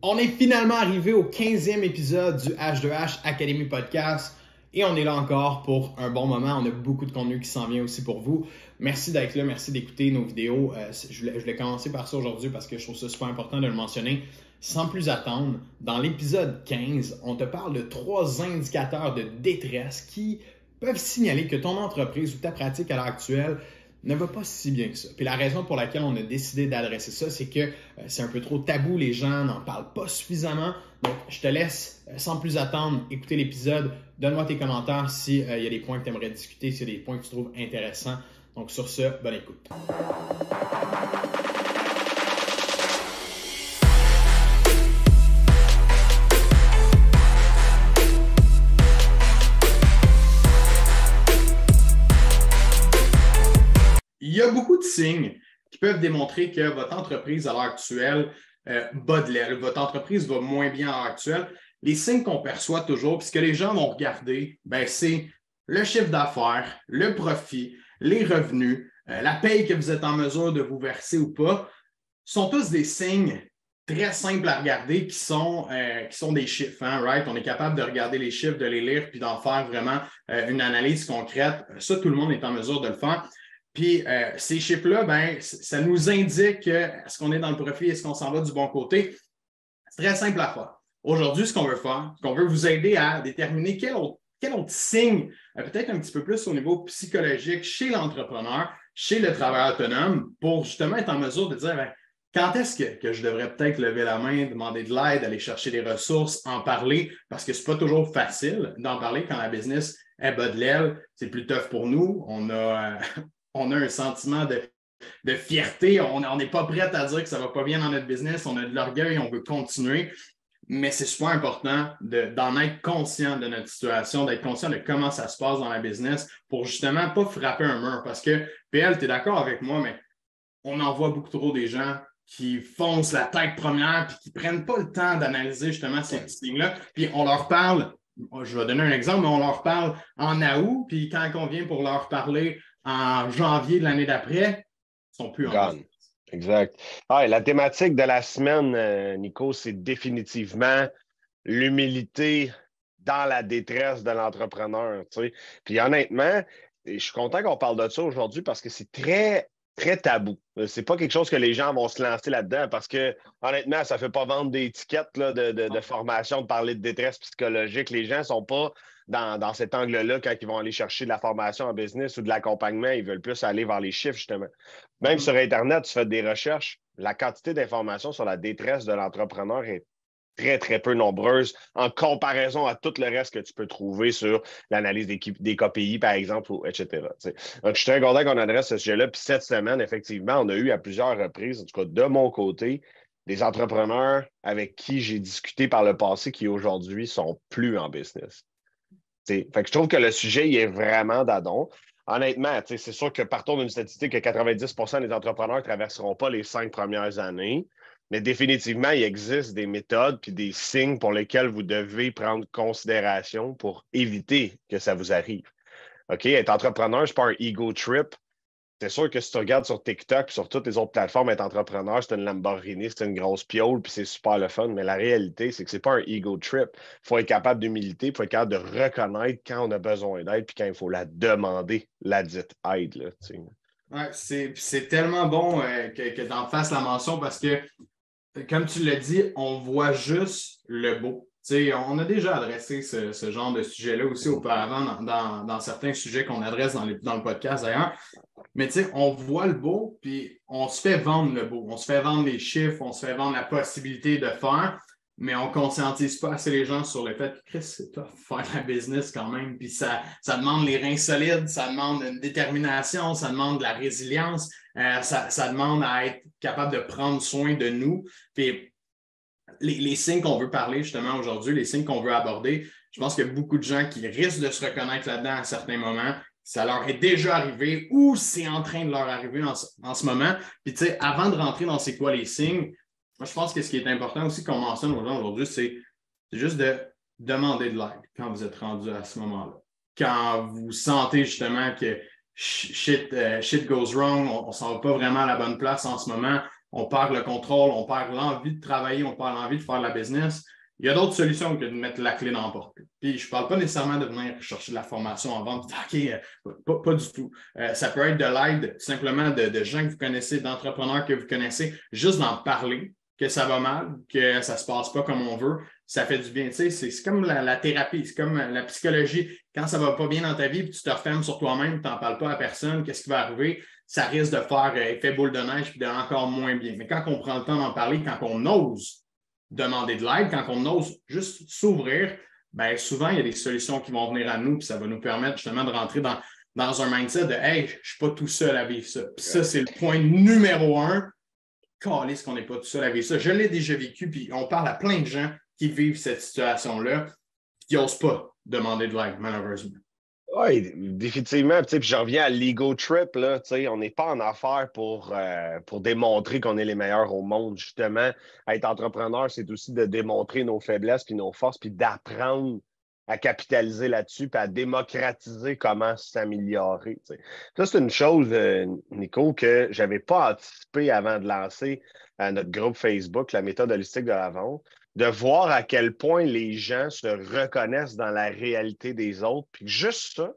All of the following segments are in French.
On est finalement arrivé au 15e épisode du H2H Academy Podcast et on est là encore pour un bon moment. On a beaucoup de contenu qui s'en vient aussi pour vous. Merci d'être là, merci d'écouter nos vidéos. Euh, je, voulais, je commencer par ça aujourd'hui parce que je trouve ça super important de le mentionner. Sans plus attendre, dans l'épisode 15, on te parle de trois indicateurs de détresse qui peuvent signaler que ton entreprise ou ta pratique à l'heure actuelle ne va pas si bien que ça. Puis la raison pour laquelle on a décidé d'adresser ça, c'est que euh, c'est un peu trop tabou, les gens n'en parlent pas suffisamment. Donc, je te laisse, euh, sans plus attendre, écouter l'épisode. Donne-moi tes commentaires s'il y a des points que tu aimerais discuter, s'il y a des points que tu trouves intéressants. Donc, sur ce, bonne écoute. Y a beaucoup de signes qui peuvent démontrer que votre entreprise à l'heure actuelle euh, de votre entreprise va moins bien à l'heure actuelle. Les signes qu'on perçoit toujours, puisque les gens vont regarder, ben, c'est le chiffre d'affaires, le profit, les revenus, euh, la paye que vous êtes en mesure de vous verser ou pas, sont tous des signes très simples à regarder qui sont, euh, qui sont des chiffres. Hein, right? On est capable de regarder les chiffres, de les lire, puis d'en faire vraiment une analyse concrète. Ça, tout le monde est en mesure de le faire. Puis euh, ces chiffres-là, ben, ça nous indique est-ce qu'on est dans le profit, est-ce qu'on s'en va du bon côté? C'est très simple à faire. Aujourd'hui, ce qu'on veut faire, c'est qu'on veut vous aider à déterminer quel autre, quel autre signe, euh, peut-être un petit peu plus au niveau psychologique chez l'entrepreneur, chez le travailleur autonome, pour justement être en mesure de dire ben, quand est-ce que, je devrais peut-être lever la main, demander de l'aide, aller chercher des ressources, en parler, parce que ce n'est pas toujours facile d'en parler quand la business est bas de l'aile. C'est plus tough pour nous. On a, euh, on a un sentiment de, fierté. On n'est pas prêt à dire que ça ne va pas bien dans notre business. On a de l'orgueil, on veut continuer. Mais c'est super important d'en être conscient de notre situation, d'être conscient de comment ça se passe dans la business pour justement pas frapper un mur. Parce que, PL, tu es d'accord avec moi, mais on en voit beaucoup trop des gens qui foncent la tête première puis qui ne prennent pas le temps d'analyser justement ces signes-là. Puis on leur parle, je vais donner un exemple, mais on leur parle en août, puis quand on vient pour leur parler en janvier de l'année d'après, sont plus en Exact. Ah, la thématique de la semaine, euh, Nico, c'est définitivement l'humilité dans la détresse de l'entrepreneur. Puis honnêtement, je suis content qu'on parle de ça aujourd'hui parce que c'est très, très tabou. C'est pas quelque chose que les gens vont se lancer là-dedans parce que, honnêtement, ça ne fait pas vendre des étiquettes de, de, formation, de parler de détresse psychologique. Les gens ne sont pas dans, cet angle-là, quand ils vont aller chercher de la formation en business ou de l'accompagnement, ils veulent plus aller vers les chiffres, justement. Même mm-hmm. sur Internet, tu fais des recherches, la quantité d'informations sur la détresse de l'entrepreneur est très, très peu nombreuse en comparaison à tout le reste que tu peux trouver sur l'analyse des, des KPI, par exemple, ou, etc. Donc, je suis très content qu'on adresse ce sujet-là. Puis cette semaine, effectivement, on a eu à plusieurs reprises, en tout cas de mon côté, des entrepreneurs avec qui j'ai discuté par le passé qui aujourd'hui sont plus en business je trouve que le sujet il est vraiment d'adon. Honnêtement, c'est sûr que partons d'une statistique que 90% des entrepreneurs ne traverseront pas les cinq premières années, mais définitivement, il existe des méthodes puis des signes pour lesquels vous devez prendre considération pour éviter que ça vous arrive. OK, être entrepreneur, ce n'est pas un ego trip c'est sûr que si tu regardes sur TikTok sur toutes les autres plateformes, être entrepreneur, c'est une Lamborghini, c'est une grosse piole, puis c'est super le fun. Mais la réalité, c'est que ce n'est pas un ego trip. Il faut être capable d'humilité, il faut être capable de reconnaître quand on a besoin d'aide, puis quand il faut la demander, la dite aide. ouais, c'est tellement bon euh, que, que tu en fasses la mention parce que, comme tu l'as dit, on voit juste le beau on a déjà adressé ce, genre de sujet-là aussi auparavant dans, certains sujets qu'on adresse dans, le podcast d'ailleurs. Mais on voit le beau, puis on se fait vendre le beau. On se fait vendre les chiffres, on se fait vendre la possibilité de faire, mais on ne conscientise pas assez les gens sur le fait que c'est tough faire la business quand même. Puis ça, demande les reins solides, ça demande une détermination, ça demande de la résilience, euh, ça, demande à être capable de prendre soin de nous. Les, signes qu'on veut parler justement aujourd'hui, les signes qu'on veut aborder, je pense qu'il y a beaucoup de gens qui risquent de se reconnaître là-dedans à certains moments. Ça leur est déjà arrivé ou c'est en train de leur arriver en, ce moment. Puis, tu sais, avant de rentrer dans c'est quoi les signes, moi, je pense que ce qui est important aussi qu'on mentionne aux gens aujourd'hui, c'est juste de demander de l'aide quand vous êtes rendu à ce moment-là. Quand vous sentez justement que shit, euh, goes wrong, on ne s'en va pas vraiment à la bonne place en ce moment, on perd le contrôle, on perd l'envie de travailler, on perd l'envie de faire la business. Il y a d'autres solutions que de mettre la clé dans la porte. Puis je ne parle pas nécessairement de venir chercher de la formation en vente. OK, euh, pas, du tout. Euh, ça peut être de l'aide simplement de, gens que vous connaissez, d'entrepreneurs que vous connaissez, juste d'en parler, que ça va mal, que ça ne se passe pas comme on veut. Ça fait du bien. Tu sais, c'est comme la, thérapie, c'est comme la psychologie. Quand ça ne va pas bien dans ta vie, tu te refermes sur toi-même, tu n'en parles pas à personne, qu'est-ce qui va arriver? Ça risque de faire euh, effet boule de neige puis encore moins bien. Mais quand on prend le temps d'en parler, quand on ose demander de l'aide, quand on ose juste s'ouvrir, bien, souvent, il y a des solutions qui vont venir à nous, puis ça va nous permettre justement de rentrer dans, dans un mindset de Hey, je ne suis pas tout seul à vivre ça. Ça, c'est le point numéro un. ce qu'on n'est pas tout seul à vivre ça. Je l'ai déjà vécu, puis on parle à plein de gens qui vivent cette situation-là, qui n'osent pas demander de l'aide, malheureusement. Oui, définitivement. Puis je reviens à l'ego trip. Là, on n'est pas en affaires pour, euh, pour démontrer qu'on est les meilleurs au monde. Justement, être entrepreneur, c'est aussi de démontrer nos faiblesses puis nos forces, puis d'apprendre à capitaliser là-dessus, puis à démocratiser comment s'améliorer. Ça, c'est une chose, euh, Nico, que je n'avais pas anticipé avant de lancer euh, notre groupe Facebook, la méthode holistique de la vente de voir à quel point les gens se reconnaissent dans la réalité des autres. Puis juste ça,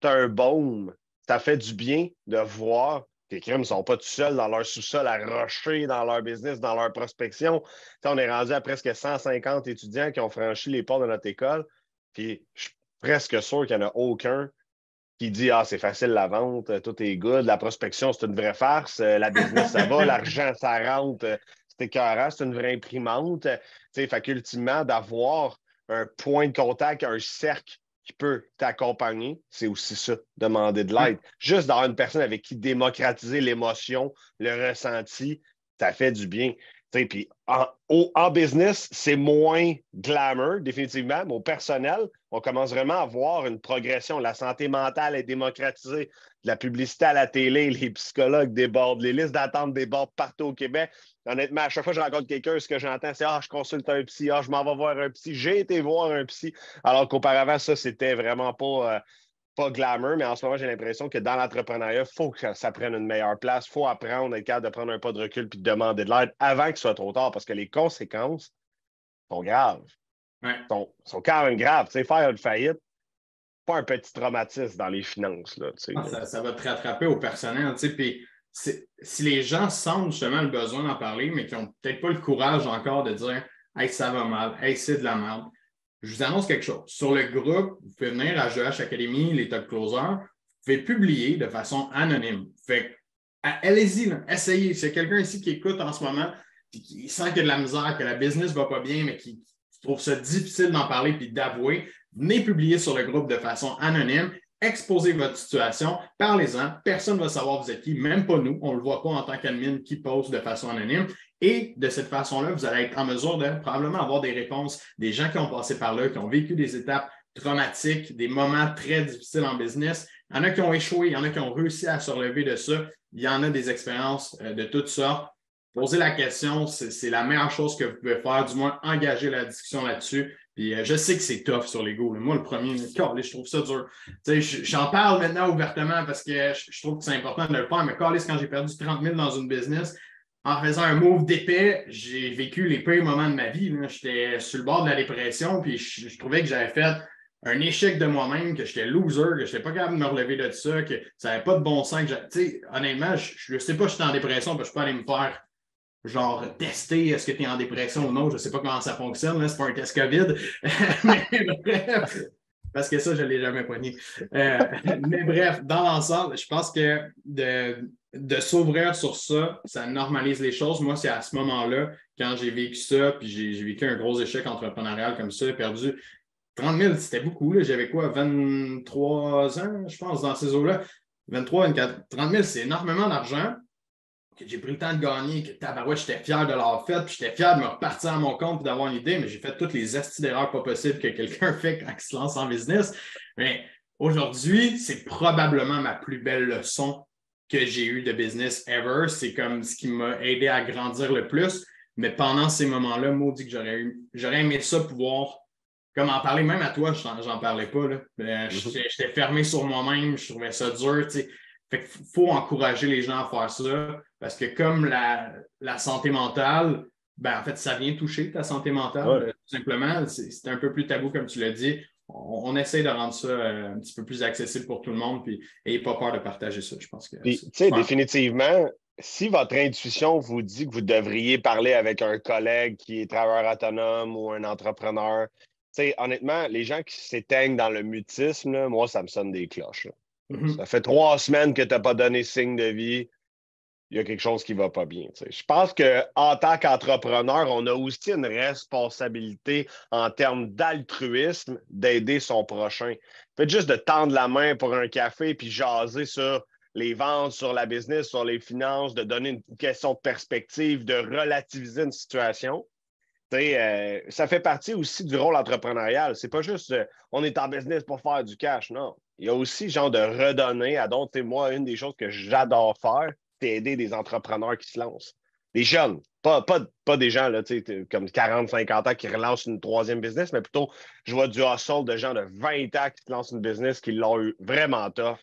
c'est un baume. Ça fait du bien de voir que les crimes ne sont pas tout seuls dans leur sous-sol à rocher dans leur business, dans leur prospection. on est rendu à presque 150 étudiants qui ont franchi les portes de notre école. Puis je suis presque sûr qu'il n'y en a aucun qui dit Ah, c'est facile la vente, tout est good, la prospection, c'est une vraie farce, la business, ça va, l'argent, ça rentre, c'est une vraie imprimante. Fait qu'ultimement, d'avoir un point de contact, un cercle qui peut t'accompagner, c'est aussi ça, demander de l'aide. Juste d'avoir une personne avec qui démocratiser l'émotion, le ressenti, ça fait du bien. Puis en, en, business, c'est moins glamour, définitivement, mais au personnel, on commence vraiment à voir une progression. La santé mentale est démocratisée. La publicité à la télé, les psychologues débordent, les listes d'attente débordent partout au Québec. Honnêtement, à chaque fois que je rencontre quelqu'un, ce que j'entends, c'est Ah, je consulte un psy, ah, je m'en vais voir un psy, j'ai été voir un psy. Alors qu'auparavant, ça, c'était vraiment pas. Euh, pas glamour, mais en ce moment, j'ai l'impression que dans l'entrepreneuriat, il faut que ça prenne une meilleure place. Il faut apprendre, être capable de prendre un pas de recul puis de demander de l'aide avant qu'il soit trop tard parce que les conséquences sont graves. Sont, sont, quand même graves. Tu sais, faire une faillite, pas un petit traumatisme dans les finances. Là, ah, ça, va te rattraper au personnel. Puis si les gens sentent justement le besoin d'en parler, mais qui n'ont peut-être pas le courage encore de dire Hey, ça va mal, hey, c'est de la merde je vous annonce quelque chose. Sur le groupe, vous pouvez venir à GH Academy, les top closers, vous pouvez publier de façon anonyme. Fait allez-y, essayez. S'il y quelqu'un ici qui écoute en ce moment, et qui sent qu'il y a de la misère, que la business ne va pas bien, mais qui trouve ça difficile d'en parler puis d'avouer, venez publier sur le groupe de façon anonyme exposez votre situation, parlez-en, personne ne va savoir vous êtes qui, même pas nous, on ne le voit pas en tant qu'admin qui poste de façon anonyme. Et de cette façon-là, vous allez être en mesure de probablement avoir des réponses des gens qui ont passé par là, qui ont vécu des étapes traumatiques, des moments très difficiles en business. Il y en a qui ont échoué, il y en a qui ont réussi à se relever de ça. Il y en a des expériences euh, de toutes sortes. Poser la question, c'est la meilleure chose que vous pouvez faire, du moins engager la discussion là-dessus. Puis euh, je sais que c'est tough sur l'ego. Moi, le premier, je trouve ça dur. J'en parle maintenant ouvertement parce que je, trouve que c'est important de le faire, mais quand j'ai perdu 30 000 dans une business, en faisant un move d'épais, j'ai vécu les pires moments de ma vie. J'étais sur le bord de la dépression, puis je, trouvais que j'avais fait un échec de moi-même, que j'étais loser, que je n'étais pas capable de me relever de ça, que ça n'avait pas de bon sens. honnêtement, je ne sais pas si j'étais en dépression, parce que je peux aller me faire genre tester est-ce que tu es en dépression ou non? Je ne sais pas comment ça fonctionne, c'est pas un test COVID. mais bref, parce que ça, je ne l'ai jamais poigné. Euh, mais bref, dans l'ensemble, je pense que de, de s'ouvrir sur ça, ça normalise les choses. Moi, c'est à ce moment-là, quand j'ai vécu ça, puis j'ai vécu un gros échec entrepreneurial comme ça, perdu 30 000, c'était beaucoup. J'avais quoi, 23 ans, je pense, dans ces eaux-là? 23, 24, 30 000, c'est énormément d'argent que j'ai pris le temps de gagner, que tabarouette, j'étais fier de l'avoir fait, puis j'étais fier de me repartir à mon compte et d'avoir une idée, mais j'ai fait toutes les astuces d'erreurs pas possibles que quelqu'un fait quand il se lance en business. Mais aujourd'hui, c'est probablement ma plus belle leçon que j'ai eue de business ever. C'est comme ce qui m'a aidé à grandir le plus. Mais pendant ces moments-là, maudit que j'aurais eu, j'aurais aimé ça pouvoir comme en parler même à toi, j'en parlais pas. Là. Euh, mm-hmm. J'étais fermé sur moi-même, je trouvais ça dur. Fait qu'il faut encourager les gens à faire ça parce que comme la, la santé mentale, ben, en fait, ça vient toucher ta santé mentale, euh, tout simplement. C'est un peu plus tabou, comme tu l'as dit. On, essaie de rendre ça euh, un petit peu plus accessible pour tout le monde, puis n'ayez pas peur de partager ça. Je pense que. Tu sais, définitivement, si votre intuition vous dit que vous devriez parler avec un collègue qui est travailleur autonome ou un entrepreneur, honnêtement, les gens qui s'éteignent dans le mutisme, moi, ça me sonne des cloches. Mm-hmm. Ça fait trois semaines que tu n'as pas donné signe de vie. Il y a quelque chose qui ne va pas bien. Je pense qu'en tant qu'entrepreneur, on a aussi une responsabilité en termes d'altruisme d'aider son prochain. Faites juste de tendre la main pour un café puis jaser sur les ventes, sur la business, sur les finances, de donner une question de perspective, de relativiser une situation. Euh, ça fait partie aussi du rôle entrepreneurial. C'est pas juste euh, on est en business pour faire du cash, non. Il y a aussi genre de redonner à d'autres. Moi, une des choses que j'adore faire, c'est aider des entrepreneurs qui se lancent. Des jeunes, pas, des gens là, comme 40, 50 ans qui relancent une troisième business, mais plutôt, je vois du hustle de gens de 20 ans qui lancent une business qui l'ont eu vraiment tough.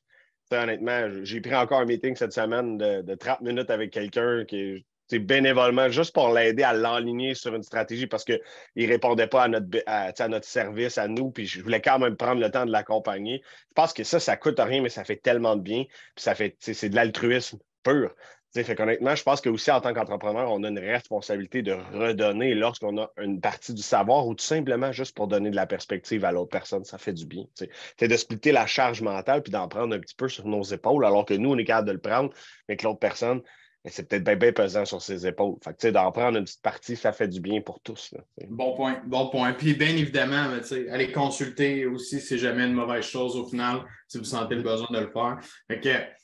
honnêtement, j'ai pris encore un meeting cette semaine de, de 30 minutes avec quelqu'un qui bénévolement, juste pour l'aider à l'enligner sur une stratégie parce qu'il ne répondait pas à notre, à, notre service, à nous, puis je voulais quand même prendre le temps de l'accompagner. Je pense que ça, ça ne coûte rien, mais ça fait tellement de bien, puis ça fait, c'est de l'altruisme pur. fait qu'honnêtement, je pense qu'aussi en tant qu'entrepreneur, on a une responsabilité de redonner lorsqu'on a une partie du savoir ou tout simplement juste pour donner de la perspective à l'autre personne, ça fait du bien. C'est de splitter la charge mentale puis d'en prendre un petit peu sur nos épaules, alors que nous, on est capable de le prendre, mais que l'autre personne, c'est peut-être bien, pesant sur ses épaules. Fait que, d'en prendre une petite partie, ça fait du bien pour tous. bon point, bon point. Puis, bien évidemment, allez consulter aussi si jamais une mauvaise chose au final, si vous sentez le besoin de le faire. Fait que,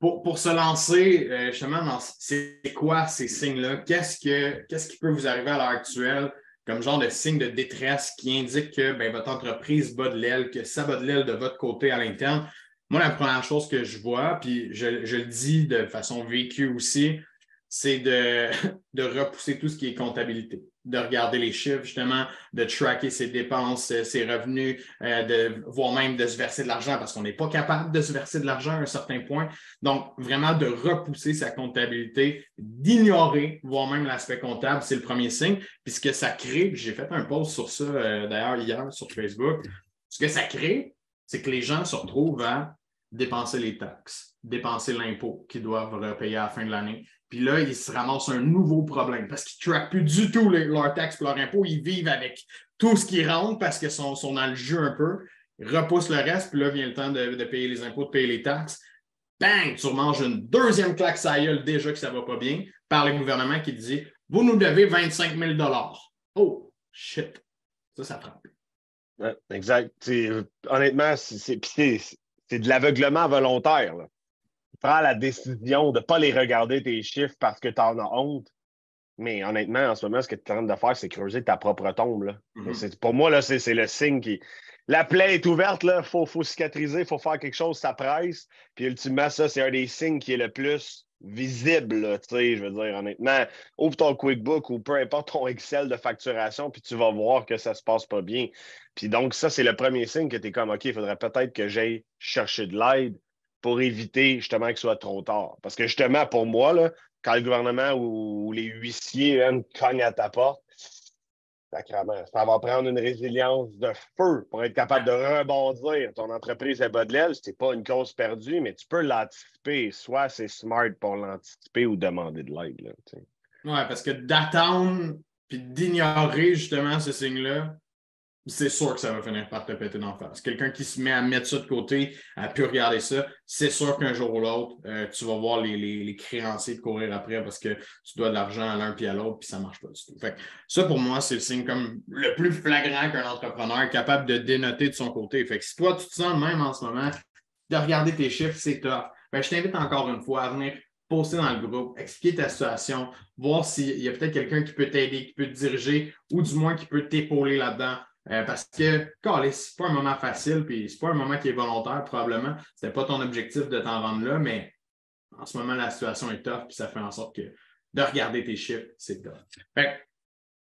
pour, se lancer, euh, justement, c'est quoi ces signes-là? Qu'est-ce, que, qu'est-ce qui peut vous arriver à l'heure actuelle comme genre de signe de détresse qui indique que ben, votre entreprise bat de l'aile, que ça bat de l'aile de votre côté à l'interne? Moi, la première chose que je vois, puis je, le dis de façon vécue aussi, c'est de, de, repousser tout ce qui est comptabilité, de regarder les chiffres, justement, de tracker ses dépenses, euh, ses revenus, euh, de voire même de se verser de l'argent parce qu'on n'est pas capable de se verser de l'argent à un certain point. Donc, vraiment de repousser sa comptabilité, d'ignorer, voire même l'aspect comptable, c'est le premier signe. Puis ce que ça crée, j'ai fait un post sur ça euh, d'ailleurs hier sur Facebook, ce que ça crée, c'est que les gens se retrouvent à dépenser les taxes, dépenser l'impôt qu'ils doivent repayer à la fin de l'année. Puis là, ils se ramassent un nouveau problème parce qu'ils ne traquent plus du tout leurs taxes et leurs impôts. Ils vivent avec tout ce qui rentre parce qu'ils sont, dans le jeu un peu. Ils repoussent le reste, puis là vient le temps de, payer les impôts, de payer les taxes. Bang! Tu remanges une deuxième claque ça déjà que ça ne va pas bien par le gouvernement qui dit Vous nous devez 25 000 Oh, shit! Ça, ça frappe exact. honnêtement, c'est de l'aveuglement volontaire. Tu prends la décision de ne pas les regarder tes chiffres parce que tu en as honte. Mais honnêtement, en ce moment, ce que tu es en train de faire, c'est creuser ta propre tombe. Mm-hmm. Pour moi, c'est le signe qui. La plaie est ouverte, il faut, faut cicatriser, il faut faire quelque chose, ça presse. Puis ultimement, ça, c'est un des signes qui est le plus visible, tu sais, je veux dire, honnêtement, ouvre ton QuickBook ou peu importe ton Excel de facturation, puis tu vas voir que ça se passe pas bien. Puis donc, ça, c'est le premier signe que tu es comme, OK, il faudrait peut-être que j'aille chercher de l'aide pour éviter justement que ce soit trop tard. Parce que justement, pour moi, là, quand le gouvernement ou, les huissiers cognent à ta porte, ça va prendre une résilience de feu pour être capable de rebondir. Ton entreprise est bas de l'aile, ce n'est pas une cause perdue, mais tu peux l'anticiper. Soit c'est smart pour l'anticiper ou demander de l'aide. Oui, parce que d'attendre puis d'ignorer justement ce signe-là, c'est sûr que ça va finir par te péter d'en face. Quelqu'un qui se met à mettre ça de côté, à plus regarder ça, c'est sûr qu'un jour ou l'autre, euh, tu vas voir les, les, créanciers de courir après parce que tu dois de l'argent à l'un puis à l'autre, puis ça ne marche pas du tout. Fait ça, pour moi, c'est le signe comme le plus flagrant qu'un entrepreneur capable de dénoter de son côté. Fait que si toi, tu te sens même en ce moment, de regarder tes chiffres, c'est top. je t'invite encore une fois à venir poster dans le groupe, expliquer ta situation, voir s'il y a peut-être quelqu'un qui peut t'aider, qui peut te diriger ou du moins qui peut t'épauler là-dedans euh, parce que, c'est pas un moment facile, puis c'est pas un moment qui est volontaire, probablement. C'était pas ton objectif de t'en rendre là, mais en ce moment, la situation est tough, puis ça fait en sorte que de regarder tes chiffres, c'est tough.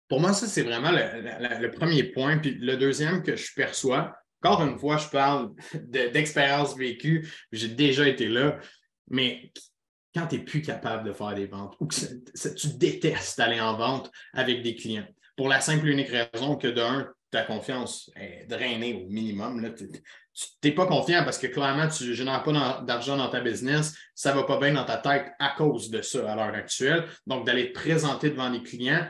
pour moi, ça, c'est vraiment le, premier point. Puis le deuxième que je perçois, encore une fois, je parle d'expérience vécue, j'ai déjà été là, mais quand tu n'es plus capable de faire des ventes ou que tu détestes aller en vente avec des clients, pour la simple et unique raison que d'un, ta confiance est drainée au minimum. Tu n'es pas confiant parce que clairement, tu ne génères pas d'argent dans ta business. Ça ne va pas bien dans ta tête à cause de ça à l'heure actuelle. Donc, d'aller te présenter devant les clients,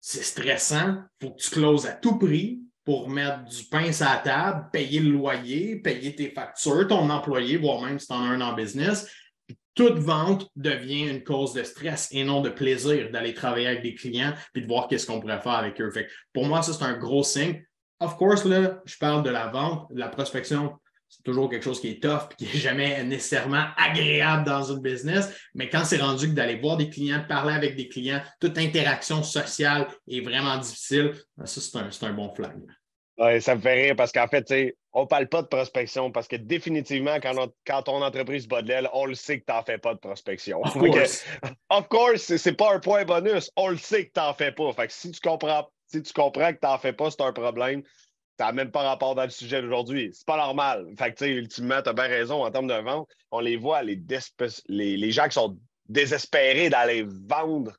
c'est stressant. Il faut que tu closes à tout prix pour mettre du pain sur la table, payer le loyer, payer tes factures, ton employé, voire même si tu en as un en business. Toute vente devient une cause de stress et non de plaisir d'aller travailler avec des clients et de voir qu'est-ce qu'on pourrait faire avec eux. pour moi, ça, c'est un gros signe. Of course, là, je parle de la vente, de la prospection. C'est toujours quelque chose qui est tough et qui n'est jamais nécessairement agréable dans une business. Mais quand c'est rendu que d'aller voir des clients, parler avec des clients, toute interaction sociale est vraiment difficile, ben, ça, c'est un, bon flag. Ça me fait rire parce qu'en fait, on ne parle pas de prospection parce que définitivement, quand, quand ton entreprise bat de l'aile, on le sait que tu n'en fais pas de prospection. Of course. course, ce n'est pas un point bonus. On le sait que tu n'en fais pas. Fait que si tu comprends si tu comprends que tu n'en fais pas, c'est un problème. Ça n'a même pas rapport dans le sujet d'aujourd'hui. C'est pas normal. Fait que, ultimement, tu as bien raison en termes de vente. On les voit, les, les, gens qui sont désespérés d'aller vendre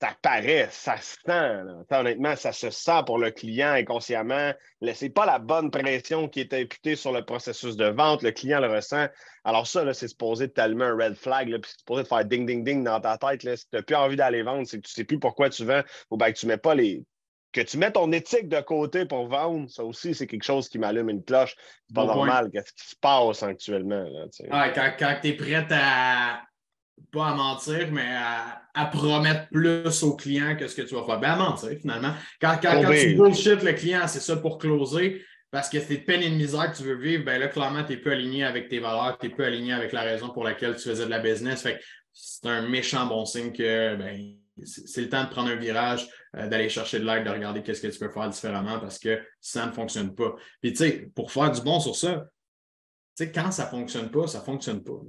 ça paraît, ça se sent. Honnêtement, ça se sent pour le client inconsciemment. C'est pas la bonne pression qui est imputée sur le processus de vente. Le client le ressent. Alors, ça, c'est supposé de t'allumer un red flag, puis c'est supposé de faire ding, ding, ding dans ta tête. Là. Si tu n'as plus envie d'aller vendre, c'est que tu ne sais plus pourquoi tu vends ou bien que tu mets pas les, que tu mets ton éthique de côté pour vendre, ça aussi, c'est quelque chose qui m'allume une cloche. C'est pas normal. Qu'est-ce qui se passe actuellement? quand, tu es prêt à, pas à mentir, mais à, promettre plus au client que ce que tu vas faire. Ben, à mentir, finalement. Quand, quand, tu bullshit le client, c'est ça pour closer, parce que c'est de peine et de misère que tu veux vivre, ben là, clairement, tu n'es plus aligné avec tes valeurs, tu n'es plus aligné avec la raison pour laquelle tu faisais de la business. Fait c'est un méchant bon signe que ben, c'est le temps de prendre un virage, euh, d'aller chercher de l'aide, de regarder qu'est-ce que tu peux faire différemment parce que ça ne fonctionne pas. Puis, tu sais, pour faire du bon sur ça, tu sais, quand ça ne fonctionne pas, ça ne fonctionne pas.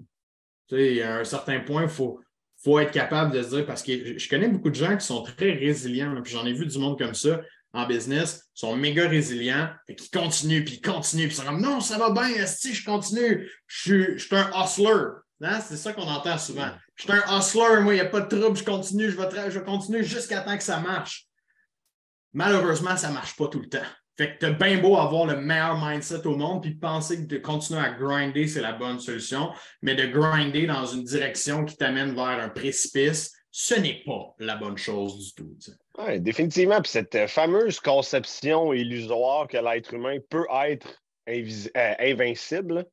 Tu sais, à un certain point, il faut, faut être capable de se dire, parce que je connais beaucoup de gens qui sont très résilients, puis j'en ai vu du monde comme ça en business, sont méga résilients, et qui continuent, puis continuent, puis ils sont comme non, ça va bien, si je continue, je suis, je suis un hustler. Hein? C'est ça qu'on entend souvent. Je suis un hustler, moi, il n'y a pas de trouble, je continue, je vais, je continuer jusqu'à temps que ça marche. Malheureusement, ça ne marche pas tout le temps. Fait que tu as bien beau avoir le meilleur mindset au monde, puis penser que de continuer à grinder, c'est la bonne solution, mais de grinder dans une direction qui t'amène vers un précipice, ce n'est pas la bonne chose du tout. Oui, définitivement. Puis cette fameuse conception illusoire que l'être humain peut être euh, invincible,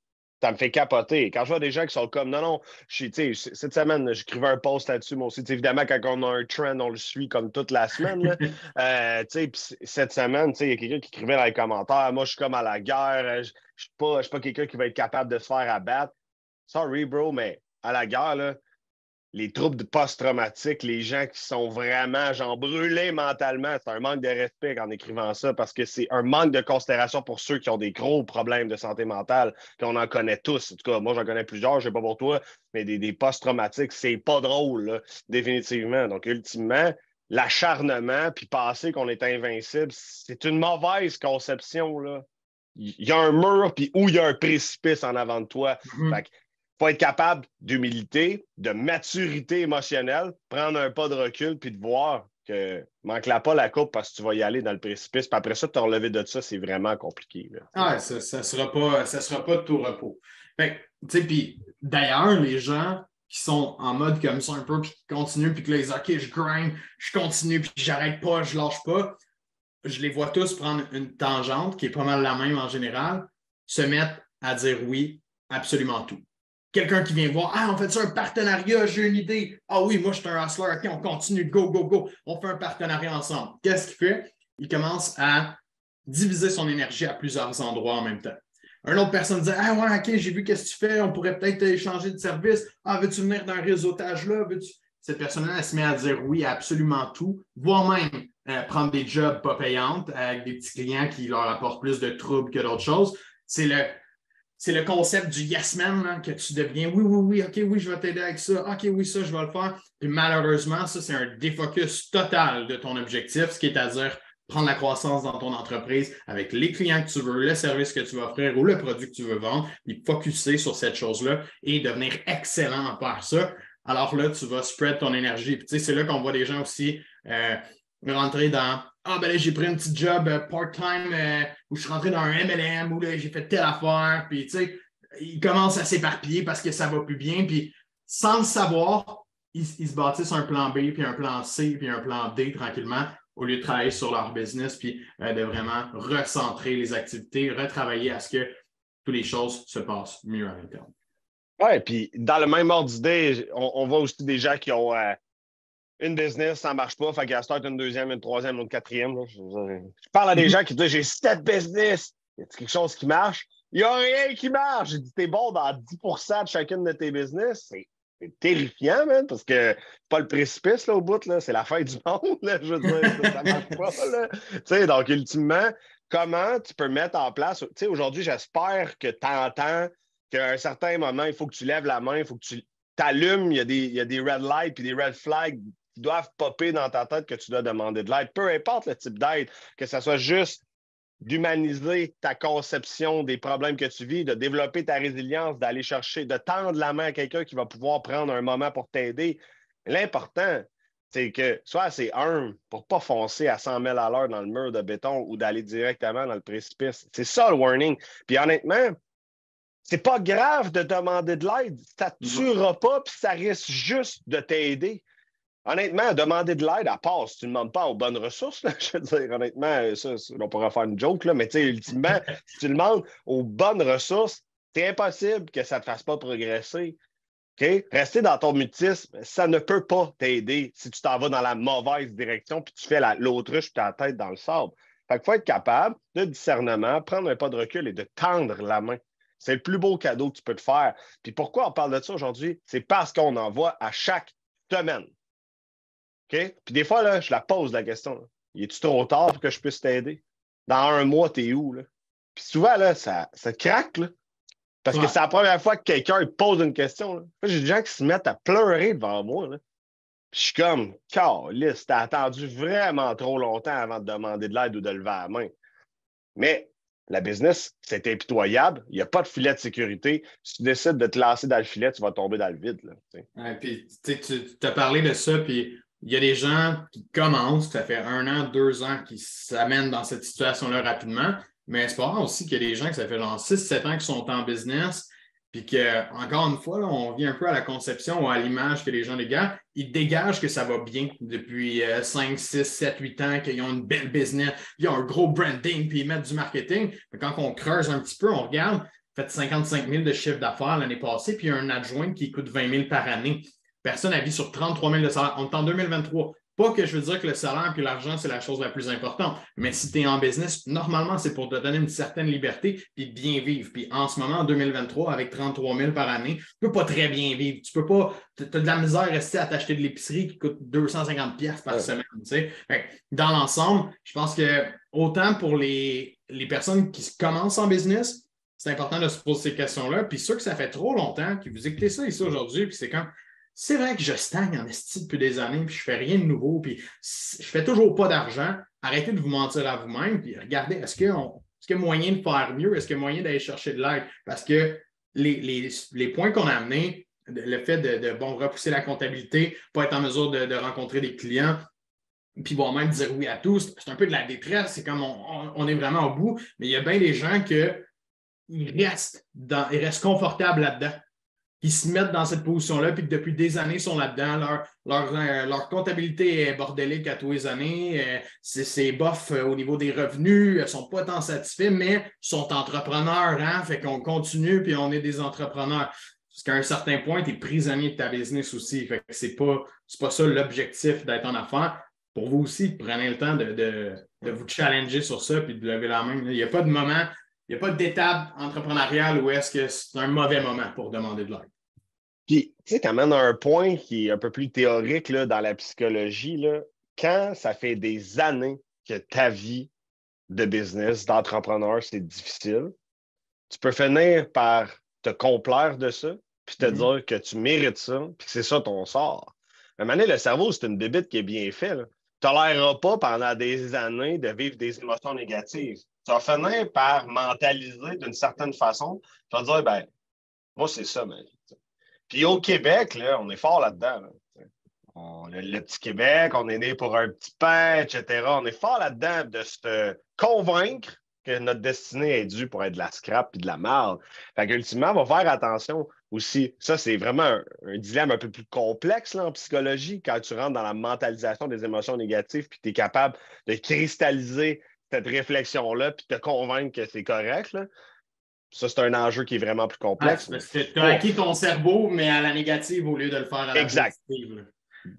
ça me fait capoter. Quand je vois des gens qui sont comme, non, non, je, cette semaine, j'écrivais un post là-dessus, moi aussi. évidemment, quand on a un trend, on le suit comme toute la semaine. euh, cette semaine, il y a quelqu'un qui écrivait dans les commentaires, moi, je suis comme à la guerre, je ne suis pas, pas quelqu'un qui va être capable de se faire abattre. Sorry, bro, mais à la guerre, là, les troubles post-traumatiques, les gens qui sont vraiment genre brûlés mentalement, c'est un manque de respect en écrivant ça parce que c'est un manque de considération pour ceux qui ont des gros problèmes de santé mentale, qu'on en connaît tous. En tout cas, moi, j'en connais plusieurs, je ne sais pas pour toi, mais des, post-traumatiques, c'est pas drôle, définitivement. Donc, ultimement, l'acharnement, puis penser qu'on est invincible, c'est une mauvaise conception. Là. Il y a un mur, puis où il y a un précipice en avant de toi. Mm-hmm faut être capable d'humilité, de maturité émotionnelle, prendre un pas de recul puis de voir que manque-la pas la coupe parce que tu vas y aller dans le précipice. Puis après ça, te relever de ça, c'est vraiment compliqué. Ah, ça ne sera, pas, sera pas de tout repos. Puis d'ailleurs, les gens qui sont en mode comme ça un peu, puis qui continuent, puis que là, ils disent OK, je grind, je continue, puis j'arrête pas, je lâche pas. Je les vois tous prendre une tangente qui est pas mal la même en général, se mettre à dire oui, absolument tout quelqu'un qui vient voir, ah, on fait ça un partenariat, j'ai une idée. Ah oui, moi, je suis un hustler, OK, on continue, go, go, go. On fait un partenariat ensemble. Qu'est-ce qu'il fait? Il commence à diviser son énergie à plusieurs endroits en même temps. Une autre personne dit Ah ouais, OK, j'ai vu qu'est-ce que tu fais, on pourrait peut-être échanger de service. Ah, veux-tu venir d'un réseautage là? Cette personne-là, elle se met à dire oui à absolument tout, voire même euh, prendre des jobs pas payantes avec des petits clients qui leur apportent plus de troubles que d'autres choses. C'est le c'est le concept du yes man que tu deviens oui, oui, oui, OK, oui, je vais t'aider avec ça. OK, oui, ça, je vais le faire. Puis malheureusement, ça, c'est un défocus total de ton objectif, ce qui est à dire prendre la croissance dans ton entreprise avec les clients que tu veux, le service que tu veux offrir ou le produit que tu veux vendre, puis focuser sur cette chose-là et devenir excellent à faire ça. Alors là, tu vas spread ton énergie. Puis, c'est là qu'on voit des gens aussi euh, rentrer dans Ah, ben là, j'ai pris un petit job euh, part-time euh, où je suis rentré dans un MLM là, j'ai fait telle affaire. Puis, tu sais, ils commencent à s'éparpiller parce que ça va plus bien. Puis, sans le savoir, ils, ils, se bâtissent un plan B, puis un plan C, puis un plan D tranquillement au lieu de travailler sur leur business, puis euh, de vraiment recentrer les activités, retravailler à ce que toutes les choses se passent mieux à l'interne. Oui, puis dans le même ordre d'idée, on, voit aussi des gens qui ont une business, ça ne marche pas, fait qu'ils start une deuxième, une troisième, une quatrième. Je, parle à des mm-hmm. gens qui disent J'ai sept business, y a quelque chose qui marche? Il n'y a rien qui marche. J'ai dit T'es bon dans 10% de chacune de tes business. C'est terrifiant, man, parce que c'est pas le précipice là, au bout, là, c'est la fin du monde, là, je veux dire, ça marche pas. Là. donc, ultimement, comment tu peux mettre en place. Aujourd'hui, j'espère que tu entends qu'à un certain moment, il faut que tu lèves la main, il faut que tu t'allumes, il y, a des, il y a des red lights et des red flags qui doivent popper dans ta tête que tu dois demander de l'aide, peu importe le type d'aide, que ce soit juste d'humaniser ta conception des problèmes que tu vis, de développer ta résilience, d'aller chercher, de tendre la main à quelqu'un qui va pouvoir prendre un moment pour t'aider. L'important, c'est que soit assez humble pour ne pas foncer à 100 000 à l'heure dans le mur de béton ou d'aller directement dans le précipice. C'est ça le warning. Puis honnêtement, c'est pas grave de demander de l'aide. Ça ne tuera pas, puis ça risque juste de t'aider. Honnêtement, demander de l'aide, à part si tu ne demandes pas aux bonnes ressources, je veux dire, honnêtement, ça, on pourrait faire une joke, là, mais tu sais, ultimement, si tu demandes aux bonnes ressources, c'est impossible que ça ne te fasse pas progresser. Rester dans ton mutisme, ça ne peut pas t'aider si tu t'en vas dans la mauvaise direction puis tu fais l'autruche ta tête dans le sable. Fait qu'il faut être capable de discernement, prendre un pas de recul et de tendre la main. C'est le plus beau cadeau que tu peux te faire. Puis pourquoi on parle de ça aujourd'hui? C'est parce qu'on en voit à chaque semaine. OK? Puis des fois, là, je la pose la question. Il est-tu trop tard pour que je puisse t'aider? Dans un mois, t'es où? Là? Puis souvent, là, ça, ça craque. Là, parce que c'est la première fois que quelqu'un pose une question. J'ai des gens qui se mettent à pleurer devant moi. Là. Puis je suis comme, Carlis, t'as attendu vraiment trop longtemps avant de demander de l'aide ou de lever la main. Mais la business, c'est impitoyable. Il n'y a pas de filet de sécurité. Si tu décides de te lancer dans le filet, tu vas tomber dans le vide. Là, puis, tu as parlé de ça, puis il y a des gens qui commencent, ça fait un an, deux ans, qui s'amènent dans cette situation-là rapidement. Mais c'est pas rare aussi qu'il y a des gens qui ça fait genre 6-7 ans qui sont en business, puis que, encore une fois, on vient un peu à la conception ou à l'image que les gens dégagent. Ils dégagent que ça va bien depuis 5, 6, 7, 8 ans, qu'ils ont une belle business, ils ont un gros branding, puis ils mettent du marketing. Mais quand on creuse un petit peu, on regarde, fait 55 000 de chiffre d'affaires l'année passée, puis il y a un adjoint qui coûte 20 000 par année. Personne n'a vu sur 33 000 de salaire. On est en 2023. Pas que je veux dire que le salaire et l'argent, c'est la chose la plus importante. Mais si tu es en business, normalement, c'est pour te donner une certaine liberté puis bien vivre. Puis en ce moment, en 2023, avec 33 000 par année, tu ne peux pas très bien vivre. Tu peux pas. Tu as de la misère à rester à t'acheter de l'épicerie qui coûte 250 pièces par semaine. Dans l'ensemble, je pense que autant pour les, les personnes qui commencent en business, c'est important de se poser ces questions-là. Puis ceux que ça fait trop longtemps, qui vous écoutez ça ici aujourd'hui, puis c'est quand c'est vrai que je stagne en estime depuis des années, puis je fais rien de nouveau, puis je fais toujours pas d'argent. Arrêtez de vous mentir à vous-même, puis regardez, est-ce qu'il y a moyen de faire mieux? Est-ce qu'il y a moyen d'aller chercher de l'aide? Parce que les, points qu'on a amenés, le fait de, bon, repousser la comptabilité, pas être en mesure de, rencontrer des clients, puis voir même dire oui à tous, c'est un peu de la détresse, c'est comme on, est vraiment au bout, mais il y a bien des gens qui restent, ils restent confortables là-dedans qui se mettent dans cette position-là, puis depuis des années sont là-dedans. Leur, leur, euh, leur, comptabilité est bordélique à tous les années. Euh, c'est bof euh, au niveau des revenus. Ils ne sont pas tant satisfaits, mais sont entrepreneurs. Hein? Fait qu'on continue, puis on est des entrepreneurs. Parce qu'à un certain point, tu es prisonnier de ta business aussi. Fait que c'est pas, pas ça l'objectif d'être en affaires. Pour vous aussi, prenez le temps de, de, de vous challenger sur ça puis de lever la main. Il n'y a pas de moment il n'y a pas d'étape entrepreneuriale où est-ce que c'est un mauvais moment pour demander de l'aide. Puis, tu sais, tu amènes un point qui est un peu plus théorique là, dans la psychologie. Là. Quand ça fait des années que ta vie de business, d'entrepreneur, c'est difficile, tu peux finir par te complaire de ça, puis te mm-hmm. dire que tu mérites ça, puis que c'est ça ton sort. À un moment donné, le cerveau, c'est une débite qui est bien faite. Toléreras pas pendant des années de vivre des émotions négatives. Tu vas finir par mentaliser d'une certaine façon. Tu vas dire, ben, moi, c'est ça, mais. Puis au Québec, là, on est fort là-dedans. le, petit Québec, on est né pour un petit pain, etc. On est fort là-dedans de se convaincre que notre destinée est due pour être de la scrap et de la marde. Fait qu'ultimement, on va faire attention aussi. Ça, c'est vraiment un, dilemme un peu plus complexe là, en psychologie quand tu rentres dans la mentalisation des émotions négatives puis tu es capable de cristalliser cette réflexion-là puis te convaincre que c'est correct. Là. Ça, c'est un enjeu qui est vraiment plus complexe. tu as acquis ton cerveau, mais à la négative au lieu de le faire à la exact. positive.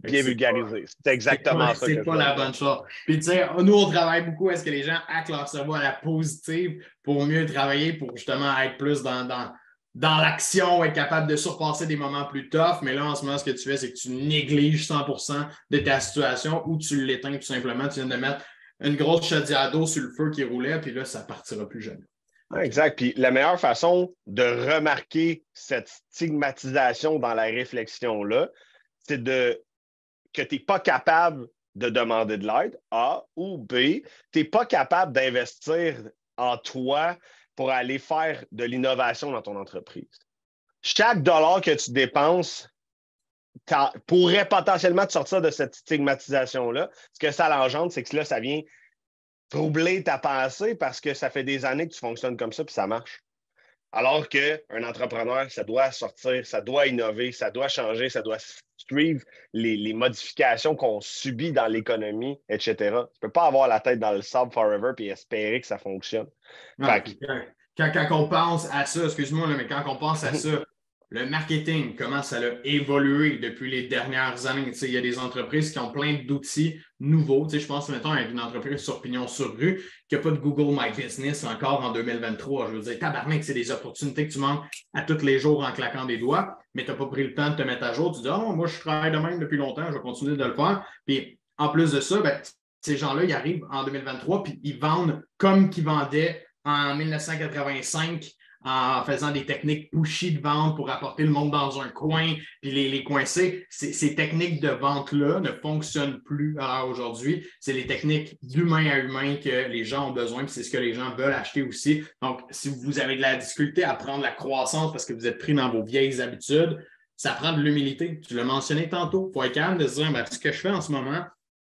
Bien vulgarisé. C'est exactement ça. C'est pas la bonne chose. Puis, tu sais, nous, on travaille beaucoup. Est-ce que les gens hackent leur cerveau à la positive pour mieux travailler, pour justement être plus dans, dans, dans l'action, être capable de surpasser des moments plus tough. Mais là, en ce moment, ce que tu fais, c'est que tu négliges 100% de ta situation ou tu l'éteins tout simplement. Tu viens de mettre une grosse chaudière d'eau sur le feu qui roulait, puis là, ça partira plus jamais. Exact. Puis la meilleure façon de remarquer cette stigmatisation dans la réflexion-là, c'est de que tu n'es pas capable de demander de l'aide, A, ou B, tu n'es pas capable d'investir en toi pour aller faire de l'innovation dans ton entreprise. Chaque dollar que tu dépenses pourrait potentiellement te sortir de cette stigmatisation-là. Ce que ça l'engendre, c'est que là, ça vient troubler ta pensée parce que ça fait des années que tu fonctionnes comme ça puis ça marche. Alors qu'un entrepreneur, ça doit sortir, ça doit innover, ça doit changer, ça doit suivre les, modifications qu'on subit dans l'économie, etc. Tu ne peux pas avoir la tête dans le sable forever et espérer que ça fonctionne. quand, quand, on pense à ça, excuse-moi, mais quand on pense à ça, le marketing, comment ça a évolué depuis les dernières années? il y a des entreprises qui ont plein d'outils nouveaux. je pense maintenant à une entreprise sur Pignon sur rue qui n'a pas de Google My Business encore en 2023. Je veux dire, tabarnak, c'est des opportunités que tu manques à tous les jours en claquant des doigts, mais tu n'as pas pris le temps de te mettre à jour. Tu dis, oh, moi, je travaille de même depuis longtemps, je vais continuer de le faire. Puis en plus de ça, ben, ces gens-là, ils arrivent en 2023 puis ils vendent comme qu'ils vendaient en 1985 en faisant des techniques pushy de vente pour apporter le monde dans un coin puis les, les coincer. Ces techniques de vente-là ne fonctionnent plus aujourd'hui. C'est les techniques d'humain à humain que les gens ont besoin, puis c'est ce que les gens veulent acheter aussi. Donc, si vous avez de la difficulté à prendre la croissance parce que vous êtes pris dans vos vieilles habitudes, ça prend de l'humilité. Tu l'as mentionné tantôt. Il faut être calme de se dire ben, ce que je fais en ce moment,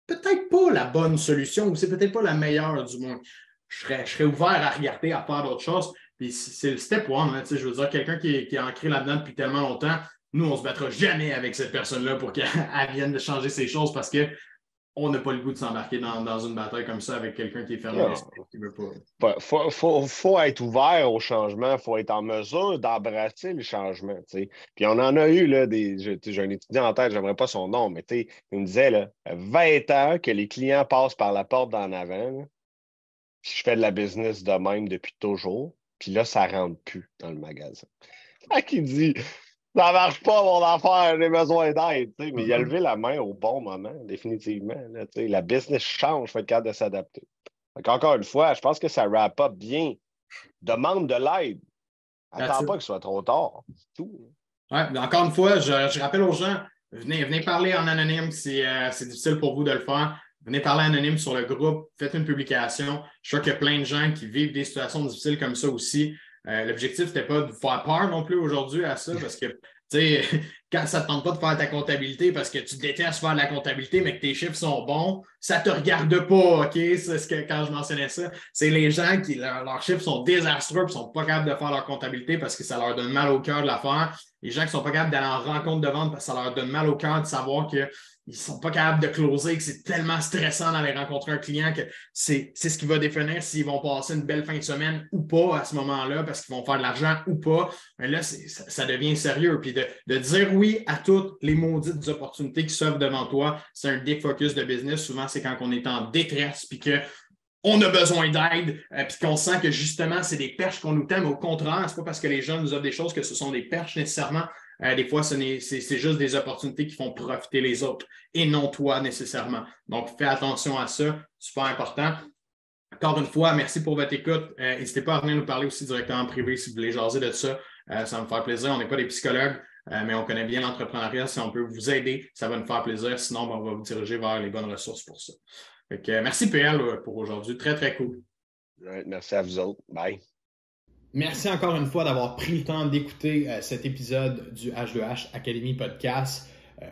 peut-être pas la bonne solution ou c'est peut-être pas la meilleure du monde. Je serais, je serais ouvert à regarder, à faire d'autres choses. Puis c'est le step one. Hein, je veux dire, quelqu'un qui, est ancré là-dedans depuis tellement longtemps, nous, on ne se battra jamais avec cette personne-là pour qu'elle vienne de changer ses choses parce qu'on n'a pas le goût de s'embarquer dans, une bataille comme ça avec quelqu'un qui est fermé qui veut pas. Faut, faut, être ouvert au changement, il faut être en mesure d'embrasser le changement. Puis on en a eu là, des. J'ai un étudiant en tête, je n'aimerais pas son nom, mais il me disait là, 20 ans que les clients passent par la porte d'en avant. je fais de la business de même depuis toujours. Puis là, ça ne rentre plus dans le magasin. Qui dit Ça ne marche pas, mon affaire, j'ai besoin d'aide. Mais il a mm-hmm. levé la main au bon moment, définitivement. la business change, il faut être capable de s'adapter. Encore une fois, je pense que ça wrap up bien. Demande de l'aide. Attends pas que ce soit trop tard. C'est tout. Ouais, encore une fois, je, rappelle aux gens, venez, venez parler en anonyme si euh, c'est difficile pour vous de le faire. Venez parler anonyme sur le groupe, faites une publication. Je suis qu'il y a plein de gens qui vivent des situations difficiles comme ça aussi. Euh, l'objectif, n'était pas de vous faire peur non plus aujourd'hui à ça, parce que tu sais, quand ça ne te tente pas de faire ta comptabilité parce que tu détestes faire de la comptabilité, mais que tes chiffres sont bons, ça ne te regarde pas, OK? C'est ce que quand je mentionnais ça. C'est les gens qui, leurs chiffres sont désastreux et ne sont pas capables de faire leur comptabilité parce que ça leur donne mal au cœur de la faire. Les gens qui ne sont pas capables d'aller en rencontre de vente parce que ça leur donne mal au cœur de savoir que ils sont pas capables de closer, que c'est tellement stressant d'aller rencontrer un client que c'est ce qui va définir s'ils vont passer une belle fin de semaine ou pas à ce moment-là parce qu'ils vont faire de l'argent ou pas. Mais là, ça, ça, devient sérieux. Puis de, de, dire oui à toutes les maudites opportunités qui s'offrent devant toi, c'est un défocus de business. Souvent, c'est quand on est en détresse puis que on a besoin d'aide, euh, puis qu'on sent que justement, c'est des perches qu'on nous tient. Au contraire, ce n'est pas parce que les gens nous offrent des choses que ce sont des perches nécessairement. Euh, des fois, c'est juste des opportunités qui font profiter les autres et non toi nécessairement. Donc, fais attention à ça, super important. Encore une fois, merci pour votre écoute. Euh, n'hésitez pas à venir nous parler aussi directement en privé si vous voulez jaser de ça. ça va me faire plaisir. On n'est pas des psychologues. mais on connaît bien l'entrepreneuriat. Si on peut vous aider, ça va nous faire plaisir. Sinon, ben, on va vous diriger vers les bonnes ressources pour ça. merci PL pour aujourd'hui. Très, très cool. merci à vous autres. Bye. Merci encore une fois d'avoir pris le temps d'écouter cet épisode du H2H Academy Podcast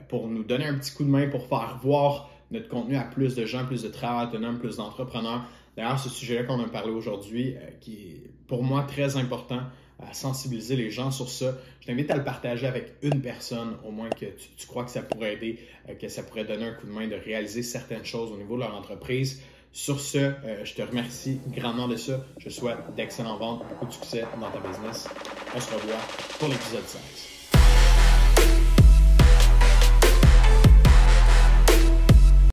pour nous donner un petit coup de main pour faire voir notre contenu à plus de gens, plus de travailleurs autonomes, plus d'entrepreneurs. D'ailleurs, ce sujet-là qu'on a parlé aujourd'hui, euh, qui est pour moi très important, à sensibiliser les gens sur ça. Je t'invite à le partager avec une personne, au moins que tu, crois que ça pourrait aider, euh, que ça pourrait donner un coup de main de réaliser certaines choses au niveau de leur entreprise. Sur ce, euh, je te remercie grandement de ça. Je souhaite d'excellentes ventes, beaucoup de succès dans ta business. On se revoit pour l'épisode 16.